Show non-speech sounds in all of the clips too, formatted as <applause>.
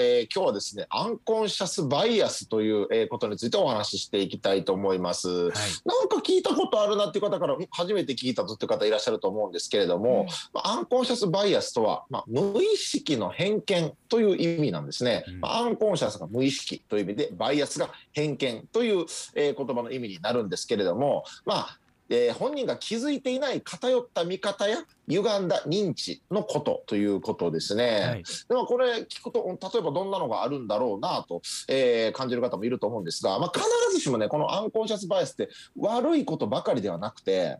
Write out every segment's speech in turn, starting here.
えー、今日はですねアンコンシャスバイアスという、えー、ことについてお話ししていきたいと思います、はい、なんか聞いたことあるなっていう方から初めて聞いたぞっていう方いらっしゃると思うんですけれども、うん、アンコンシャスバイアスとは、まあ、無意識の偏見という意味なんですね、うん、アンコンシャスが無意識という意味でバイアスが偏見という、えー、言葉の意味になるんですけれどもまあえー、本人が気づいていない偏った見方や歪んだ認知のことということですね。はい、でもこれ聞くと例えばどんなのがあるんだろうなと、えー、感じる方もいると思うんですが、まあ、必ずしもねこのアンコンシャスバイアスって悪いことばかりではなくて、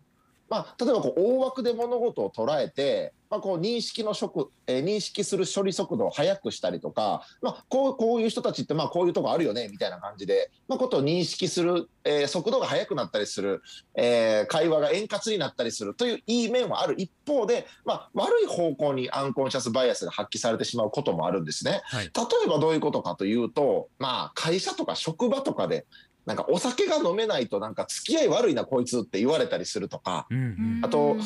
まあ、例えばこう大枠で物事を捉えてまあ、こう認識の速、えー、認識する処理速度を速くしたりとか、まあ、こうこういう人たちってまあこういうとこあるよねみたいな感じで、まあ、ことを認識する、えー、速度が速くなったりする、えー、会話が円滑になったりするといういい面はある一方で、まあ、悪い方向にアンコンシャスバイアスが発揮されてしまうこともあるんですね。はい、例えばどういうことかというと、まあ、会社とか職場とかでなんかお酒が飲めないとなんか付き合い悪いなこいつって言われたりするとか、うんうん、あと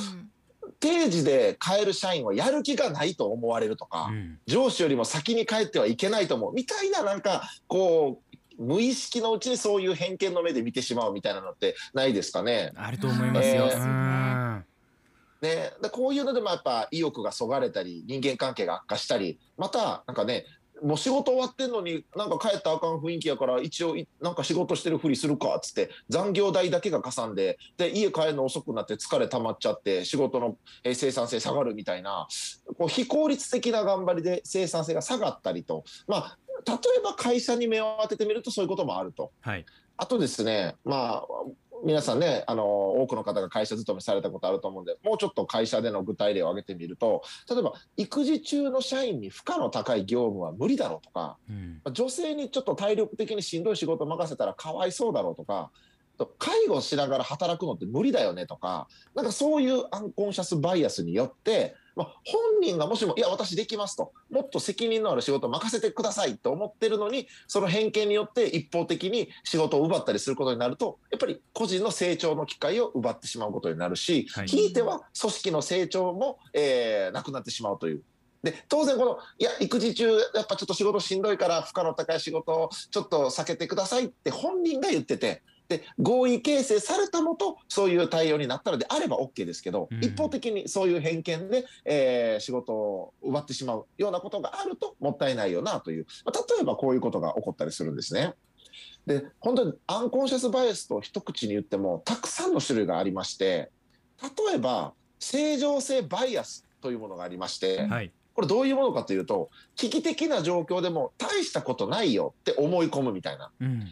定時で帰る社員はやる気がないと思われるとか、うん、上司よりも先に帰ってはいけないと思う。みたいななんかこう無意識のうちにそういう偏見の目で見てしまうみたいなのってないですかね？あると思いますよ。えー。ね、でこういうのでもやっぱ意欲がそがれたり人間関係が悪化したりまたなんかねもう仕事終わってんのになんか帰ったらあかん雰囲気やから一応なんか仕事してるふりするかっつって残業代だけがかさんでで家帰るの遅くなって疲れ溜まっちゃって仕事の生産性下がるみたいなこう非効率的な頑張りで生産性が下がったりとまあ例えば会社に目を当ててみるとそういうこともあると。はい、あとですねまあ皆さんねあの多くの方が会社勤めされたことあると思うんでもうちょっと会社での具体例を挙げてみると例えば育児中の社員に負荷の高い業務は無理だろうとか、うん、女性にちょっと体力的にしんどい仕事を任せたらかわいそうだろうとか介護しながら働くのって無理だよねとかなんかそういうアンコンシャスバイアスによってまあ、本人がもしも、いや、私できますと、もっと責任のある仕事を任せてくださいと思ってるのに、その偏見によって一方的に仕事を奪ったりすることになると、やっぱり個人の成長の機会を奪ってしまうことになるし、はい、ひいては組織の成長も、えー、なくなってしまうという。で当然このいや育児中やっぱちょっと仕事しんどいから負荷の高い仕事をちょっと避けてくださいって本人が言っててで合意形成されたもとそういう対応になったのであれば OK ですけど、うん、一方的にそういう偏見で、えー、仕事を奪ってしまうようなことがあるともったいないよなという、まあ、例えばこういうことが起こったりするんですね。で本当にアンコンシャスバイアスと一口に言ってもたくさんの種類がありまして例えば正常性バイアスというものがありまして、はい、これどういうものかというと危機的な状況でも大したことないよって思い込むみたいな、うん、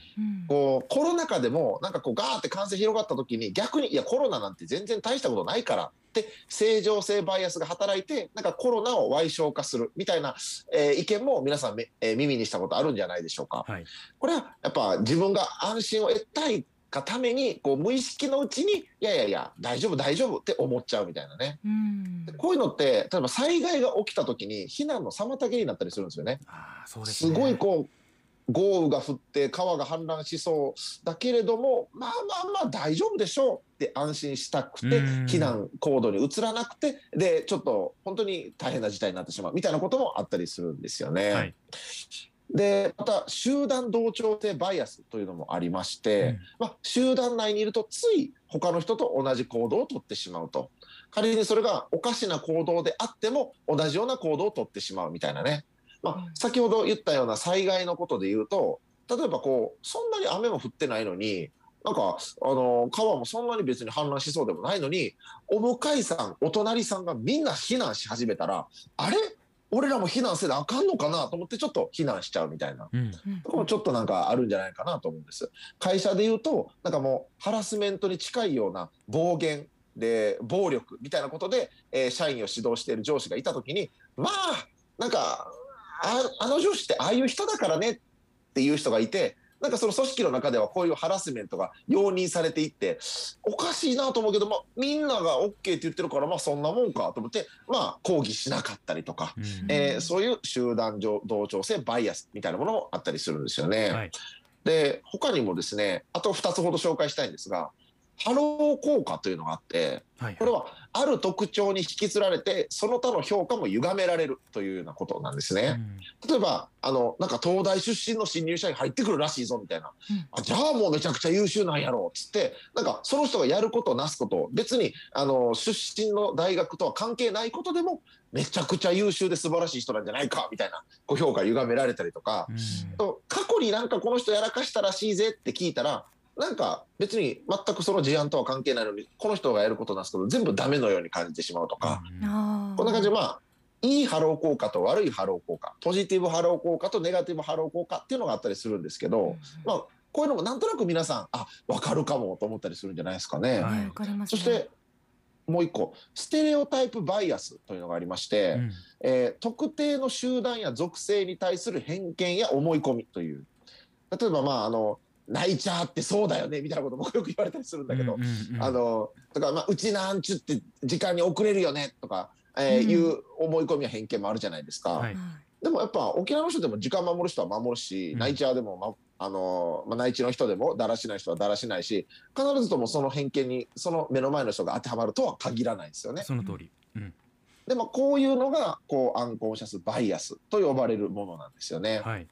こうコロナ禍でもなんかこうガーって感染広がった時に逆にいやコロナなんて全然大したことないからって正常性バイアスが働いてなんかコロナを歪償化するみたいな、えー、意見も皆さん、えー、耳にしたことあるんじゃないでしょうか。はい、これはやっぱ自分が安心を得たいがためにこう無意識のうちにいやいやいや大丈夫大丈夫って思っちゃうみたいなね、うこういうのって例えば災害が起きた時に避難の妨げになったりするんですよね。あそうです、ね、すごいこう豪雨が降って川が氾濫しそうだけれどもまあまあまあ大丈夫でしょうって安心したくて避難行動に移らなくてでちょっと本当に大変な事態になってしまうみたいなこともあったりするんですよね。はいでまた集団同調性バイアスというのもありまして、うん、まあ、集団内にいるとつい他の人と同じ行動をとってしまうと。仮にそれがおかしな行動であっても同じような行動をとってしまうみたいなね、まあ、先ほど言ったような災害のことで言うと例えばこうそんなに雨も降ってないのになんかあの川もそんなに別に氾濫しそうでもないのにお向かいさんお隣さんがみんな避難し始めたらあれ？俺らも避難せなあかんのかなと思ってちょっと避難しちゃうみたいな、うん、とこもちょっとなんかあるんじゃないかなと思うんです。会社で言うとなんかもうハラスメントに近いような暴言で暴力みたいなことで、えー、社員を指導している上司がいた時にまあなんかああの上司ってああいう人だからねっていう人がいてなんかその組織の中ではこういうハラスメントが容認されていっておかしいなと思うけど、まあ、みんなが OK って言ってるからまあそんなもんかと思ってまあ抗議しなかったりとか、うん、えー、そういう集団同調性バイアスみたいなものもあったりするんですよね。はい、で他にもですねあと2つほど紹介したいんですがハロー効果というのがあってはいこれはある特徴に引きつられてその他の評価も歪められるというようなことなんですね。例えばあのなんか東大出身の新入社員入ってくるらしいぞみたいな、うん。あじゃあもうめちゃくちゃ優秀なんやろうっつってなんかその人がやることなすこと別にあの出身の大学とは関係ないことでもめちゃくちゃ優秀で素晴らしい人なんじゃないかみたいなこう評価歪められたりとか、うん。と過去になんかこの人やらかしたらしいぜって聞いたらなんか別に全くその事案とは関係ないのにこの人がやることなすこと全部ダメのように感じてしまうとか。こんな感じでまあいいハロー効果と悪いハロー効果ポジティブハロー効果とネガティブハロー効果っていうのがあったりするんですけど、まあ、こういうのもなんとなく皆さんあ分かるかもと思ったりするんじゃないですかね。はいねわかりますね。そしてもう一個ステレオタイプバイアスというのがありまして、うん。えー特定の集団や属性に対する偏見や思い込みという。例えばまああの泣いちゃってそうだよねみたいなこと僕よく言われたりするんだけど、うんうんうんあのとか、まあ、うちなんちゅって時間に遅れるよねとか、えーうんいう思い込みや偏見もあるじゃないですか、はいでもやっぱ沖縄の人でも時間守る人は守るし、うんナイチャーでも、まあのまあ、ナイチの人でもだらしない人はだらしないし必ずともその偏見にその目の前の人が当てはまるとは限らないんですよね。その通り。うんでもこういうのがこうアンコンシャスバイアスと呼ばれるものなんですよね。はい。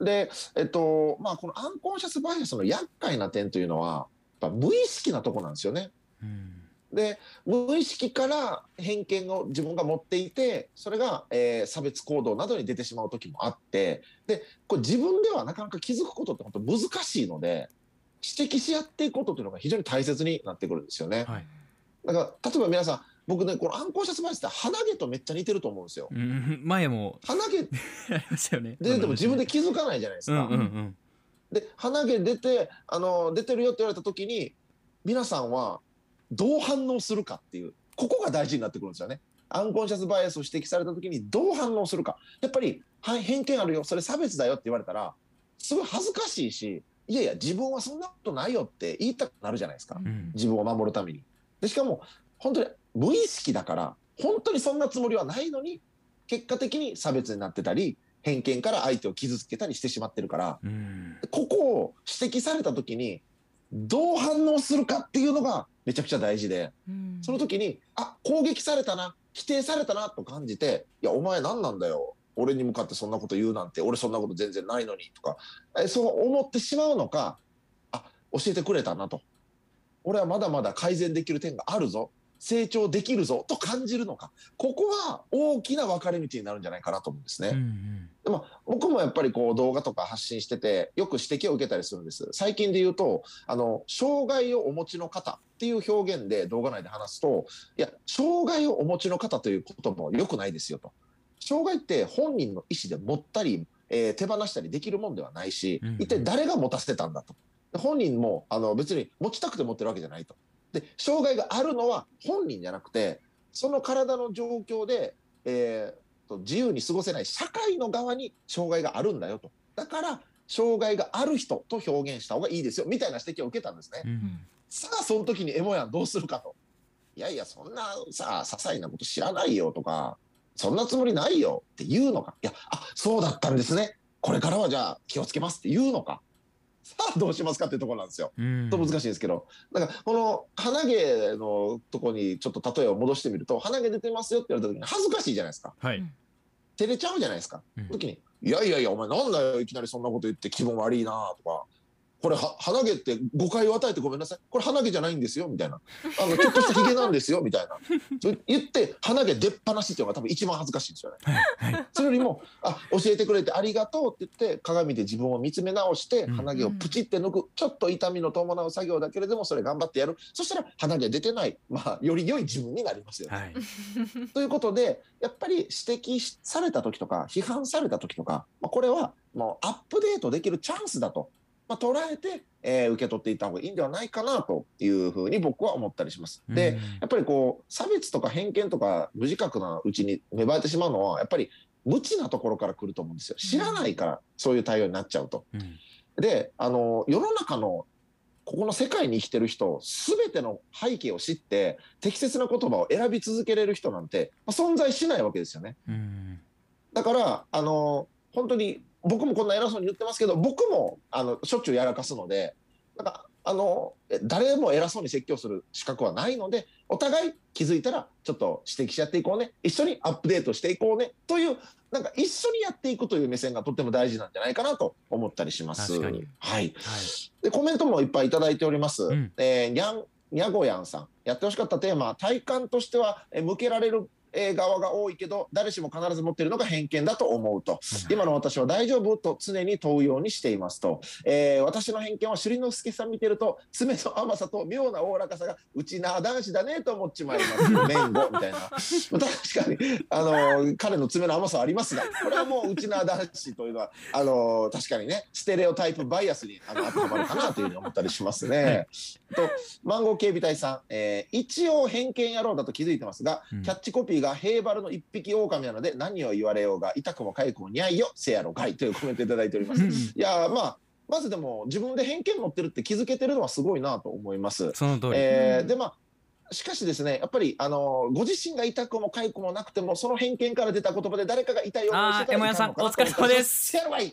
で、えっとまあ、このアンコンシャスバイアスの厄介な点というのはやっぱ無意識なとこなんですよね。うんで無意識から偏見を自分が持っていてそれが、えー差別行動などに出てしまう時もあってでこれ自分ではなかなか気づくことって本当難しいので指摘し合っていくことというのが非常に大切になってくるんですよね。はい。だから例えば皆さん僕ねこのアンコンシャスバイアスって鼻毛とめっちゃ似てると思うんですよ。うん <laughs> 前も鼻毛 <laughs> ありましたよね。ででも自分で気づかないじゃないですか。うんうんうん。で鼻毛出てあの出てるよって言われた時に皆さんはどう反応するかっていうここが大事になってくるんですよね。アンコンシャスバイアスを指摘された時にどう反応するかやっぱりはい偏見あるよそれ差別だよって言われたらすごい恥ずかしいしいやいや自分はそんなことないよって言いたくなるじゃないですかうん自分を守るために。でしかも本当に無意識だから本当にそんなつもりはないのに結果的に差別になってたり偏見から相手を傷つけたりしてしまってるからうん。ここを指摘された時にどう反応するかっていうのがめちゃくちゃ大事でうん。その時にあ攻撃されたな否定されたなと感じて「いやお前何なんだよ俺に向かってそんなこと言うなんて俺そんなこと全然ないのに」とかえそう思ってしまうのかあ教えてくれたなと。俺はまだまだ改善できる点があるぞ成長できるぞと感じるのか。ここは大きな分かれ道になるんじゃないかなと思うんですね。うんうん。でも僕もやっぱりこう動画とか発信しててよく指摘を受けたりするんです。最近で言うとあの障害をお持ちの方っていう表現で動画内で話すといや障害をお持ちの方ということも良くないですよと。障害って本人の意思で持ったり、えー手放したりできるもんではないし一体誰が持たせてたんだと。で本人もあの別に持ちたくて持ってるわけじゃないとで障害があるのは本人じゃなくてその体の状況で、えーと自由に過ごせない社会の側に障害があるんだよと。だから障害がある人と表現した方がいいですよみたいな指摘を受けたんですね。うん。さあその時にエモヤンどうするかと。いやいやそんなさ些細なこと知らないよとかそんなつもりないよって言うのか。いやあそうだったんですね。これからはじゃあ気をつけますって言うのかさあどうしますかっていうところなんですよ。うんと難しいですけどだからこの鼻毛のとこにちょっと例えを戻してみると鼻毛出てますよって言われた時に恥ずかしいじゃないですかはい。照れちゃうじゃないですか。うん時に「いやいやいやお前なんだよいきなりそんなこと言って気分悪いな」とか「これは鼻毛って誤解を与えてごめんなさいこれ鼻毛じゃないんですよ」みたいな「あのちょっとしたヒゲなんですよ」みたいな言って鼻毛出っ放しっていうのが多分一番恥ずかしいんですよね。はい。それよりも「あ教えてくれてありがとう」って言って鏡で自分を見つめ直してうん鼻毛をプチって抜く、ちょっと痛みの伴う作業だけれどもそれ頑張ってやるそしたら鼻毛出てない、まあ、より良い自分になりますよね。はい。ということでやっぱり指摘しされた時とか批判された時とか、まあ、これはもうアップデートできるチャンスだと、まあ、捉えて、えー受け取っていった方がいいんではないかなというふうに僕は思ったりします。で、うんやっぱりこう差別とか偏見とか無自覚なうちに芽生えてしまうのはやっぱり無知なところから来ると思うんですよ知らないからそういう対応になっちゃうと。うんであの世の中のここの世界に生きてる人全ての背景を知って適切な言葉を選び続けれる人なんて、まあ、存在しないわけですよね。うんだからあの本当に僕もこんな偉そうに言ってますけど僕もあのしょっちゅうやらかすのでなんかあのえ誰も偉そうに説教する資格はないのでお互い気づいたらちょっと指摘し合っていこうね一緒にアップデートしていこうねというなんか一緒にやっていくという目線がとっても大事なんじゃないかなと思ったりします。確かに。はい、はい。でコメントもいっぱいいただいております。うん。えーにゃんにゃごやんさん。やってほしかったテーマ体感としてはえー向けられるえー側が多いけど誰しも必ず持っているのが偏見だと思うと。今の私は大丈夫と常に問うようにしていますと、えー私の偏見は朱里之助さん見てると爪の甘さと妙なおおらかさがうちな男子だねと思っちまいます。<laughs> 麺後みたいな。確かにあの彼の爪の甘さはありますがこれはもううちな男子というのはあの確かにねステレオタイプバイアスにあの当てはまるかなというふうに思ったりしますね。とマンゴー警備隊さん、えー一応偏見野郎だと気づいてますが、うん。キャッチコピーがヘイバルの一匹狼なので何を言われようが痛くも痒くもにゃいよせやろがいというコメントいただいております。うん。いやーまあまずでも自分で偏見持ってるって気づけてるのはすごいなと思います。その通り、えーでまあしかしですねやっぱりあのご自身が痛くも痒くもなくてもその偏見から出た言葉で誰かが痛い思いしてたらいかのかなと思ったりお疲れ様です。せやろがい